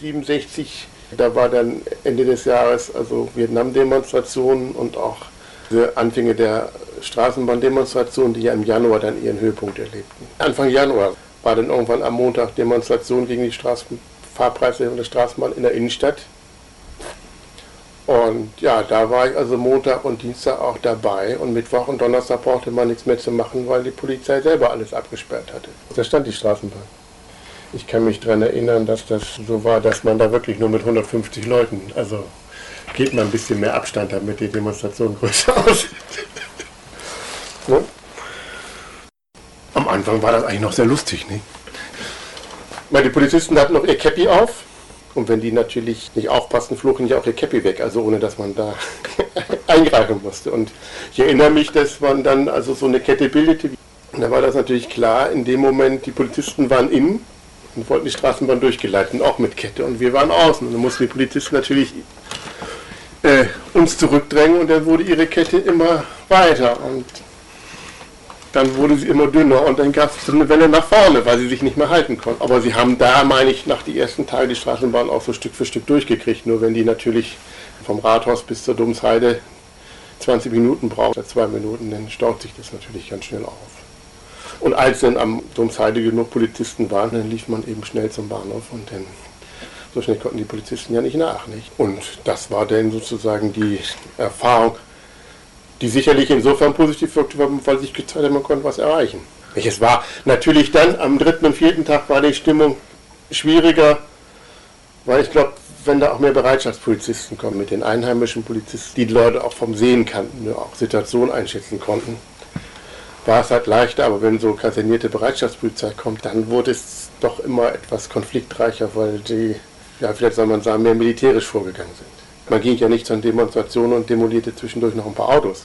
67, da war dann Ende des Jahres also Vietnam-Demonstrationen und auch diese Anfänge der Straßenbahndemonstrationen, die ja im Januar dann ihren Höhepunkt erlebten. Anfang Januar war dann irgendwann am Montag Demonstration gegen die Straßenfahrpreise der Straßenbahn in der Innenstadt. Und ja, da war ich also Montag und Dienstag auch dabei und Mittwoch und Donnerstag brauchte man nichts mehr zu machen, weil die Polizei selber alles abgesperrt hatte. Da stand die Straßenbahn. Ich kann mich daran erinnern, dass das so war, dass man da wirklich nur mit 150 Leuten, also geht man ein bisschen mehr Abstand, damit die Demonstration größer aussieht. ne? Am Anfang war das eigentlich noch sehr lustig, ne? Weil die Polizisten hatten noch ihr Käppi auf und wenn die natürlich nicht aufpassen, flogen ja auch ihr Käppi weg, also ohne dass man da eingreifen musste. Und ich erinnere mich, dass man dann also so eine Kette bildete. Und da war das natürlich klar, in dem Moment, die Polizisten waren innen und wollten die Straßenbahn durchgeleiten, auch mit Kette. Und wir waren außen. Und dann mussten die Polizisten natürlich äh, uns zurückdrängen und dann wurde ihre Kette immer weiter. Und dann wurde sie immer dünner und dann gab es so eine Welle nach vorne, weil sie sich nicht mehr halten konnten. Aber sie haben da, meine ich, nach den ersten Tage die Straßenbahn auch so Stück für Stück durchgekriegt. Nur wenn die natürlich vom Rathaus bis zur Domsheide 20 Minuten braucht, oder zwei Minuten, dann staut sich das natürlich ganz schnell auf. Und als dann am Domsheide genug Polizisten waren, dann lief man eben schnell zum Bahnhof und dann so schnell konnten die Polizisten ja nicht nach. Nicht? Und das war dann sozusagen die Erfahrung, die sicherlich insofern positiv wirkte, weil sich gezeigt hat, man konnte was erreichen. Es war natürlich dann am dritten und vierten Tag war die Stimmung schwieriger, weil ich glaube, wenn da auch mehr Bereitschaftspolizisten kommen mit den einheimischen Polizisten, die, die Leute auch vom Sehen kannten, auch Situationen einschätzen konnten, war es halt leichter, aber wenn so kasernierte Bereitschaftspolizei kommt, dann wurde es doch immer etwas konfliktreicher, weil die, ja vielleicht soll man sagen, mehr militärisch vorgegangen sind. Man ging ja nicht zu Demonstrationen und demolierte zwischendurch noch ein paar Autos.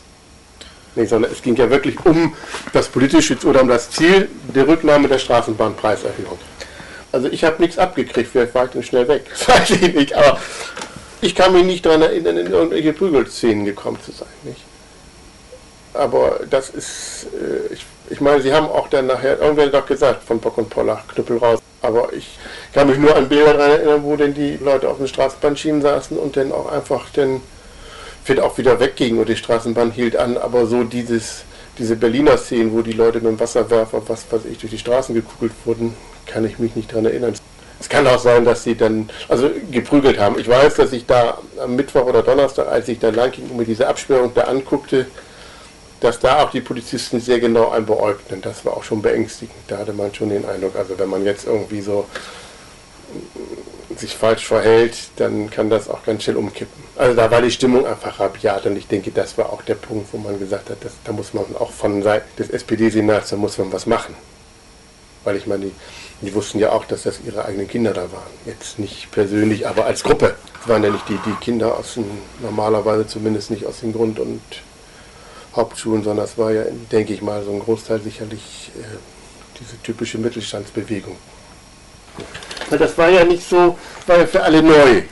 Nee, sondern es ging ja wirklich um das politische oder um das Ziel der Rücknahme der Straßenbahnpreiserhöhung. Also ich habe nichts abgekriegt, vielleicht war ich dann schnell weg, das weiß ich nicht, aber ich kann mich nicht daran erinnern, in irgendwelche Prügelszenen gekommen zu sein. Nicht? Aber das ist, äh, ich, ich meine, Sie haben auch dann nachher, irgendwer doch gesagt, von Bock und Pollach, Knüppel raus. Aber ich kann mich nur an Bilder daran erinnern, wo denn die Leute auf den Straßenbahnschienen saßen und dann auch einfach dann wird auch wieder weggingen und die Straßenbahn hielt an, aber so dieses, diese Berliner Szenen, wo die Leute mit dem Wasserwerfer, was weiß ich, durch die Straßen gekugelt wurden, kann ich mich nicht daran erinnern. Es kann auch sein, dass sie dann, also geprügelt haben. Ich weiß, dass ich da am Mittwoch oder Donnerstag, als ich da lang ging und mir diese Absperrung da anguckte, dass da auch die Polizisten sehr genau einen beäugten. Das war auch schon beängstigend. Da hatte man schon den Eindruck, also wenn man jetzt irgendwie so sich falsch verhält, dann kann das auch ganz schnell umkippen. Also da war die Stimmung einfach rabiat und ich denke, das war auch der Punkt, wo man gesagt hat, dass, da muss man auch von Seiten des SPD-Senats, da muss man was machen. Weil ich meine, die, die, wussten ja auch, dass das ihre eigenen Kinder da waren. Jetzt nicht persönlich, aber als Gruppe. Es waren ja nicht die, die Kinder aus dem, normalerweise zumindest nicht aus den Grund- und Hauptschulen, sondern es war ja, denke ich mal, so ein Großteil sicherlich äh, diese typische Mittelstandsbewegung. Weil das war ja nicht so, war ja für alle neu.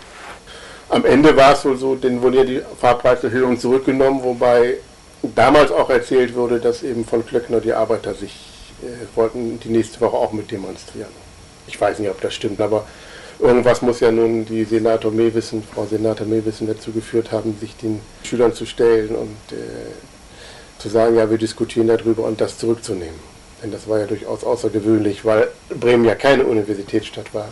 Am Ende war es wohl so, denn wurde ja die Fahrpreiserhöhung zurückgenommen, wobei damals auch erzählt wurde, dass eben von Klöckner die Arbeiter sich äh, wollten die nächste Woche auch mit demonstrieren. Ich weiß nicht, ob das stimmt, aber irgendwas muss ja nun die Senator Mewissen, Frau Senator Mewissen dazu geführt haben, sich den Schülern zu stellen und äh, zu sagen, ja, wir diskutieren darüber und das zurückzunehmen. Denn das war ja durchaus außergewöhnlich, weil Bremen ja keine Universitätsstadt war.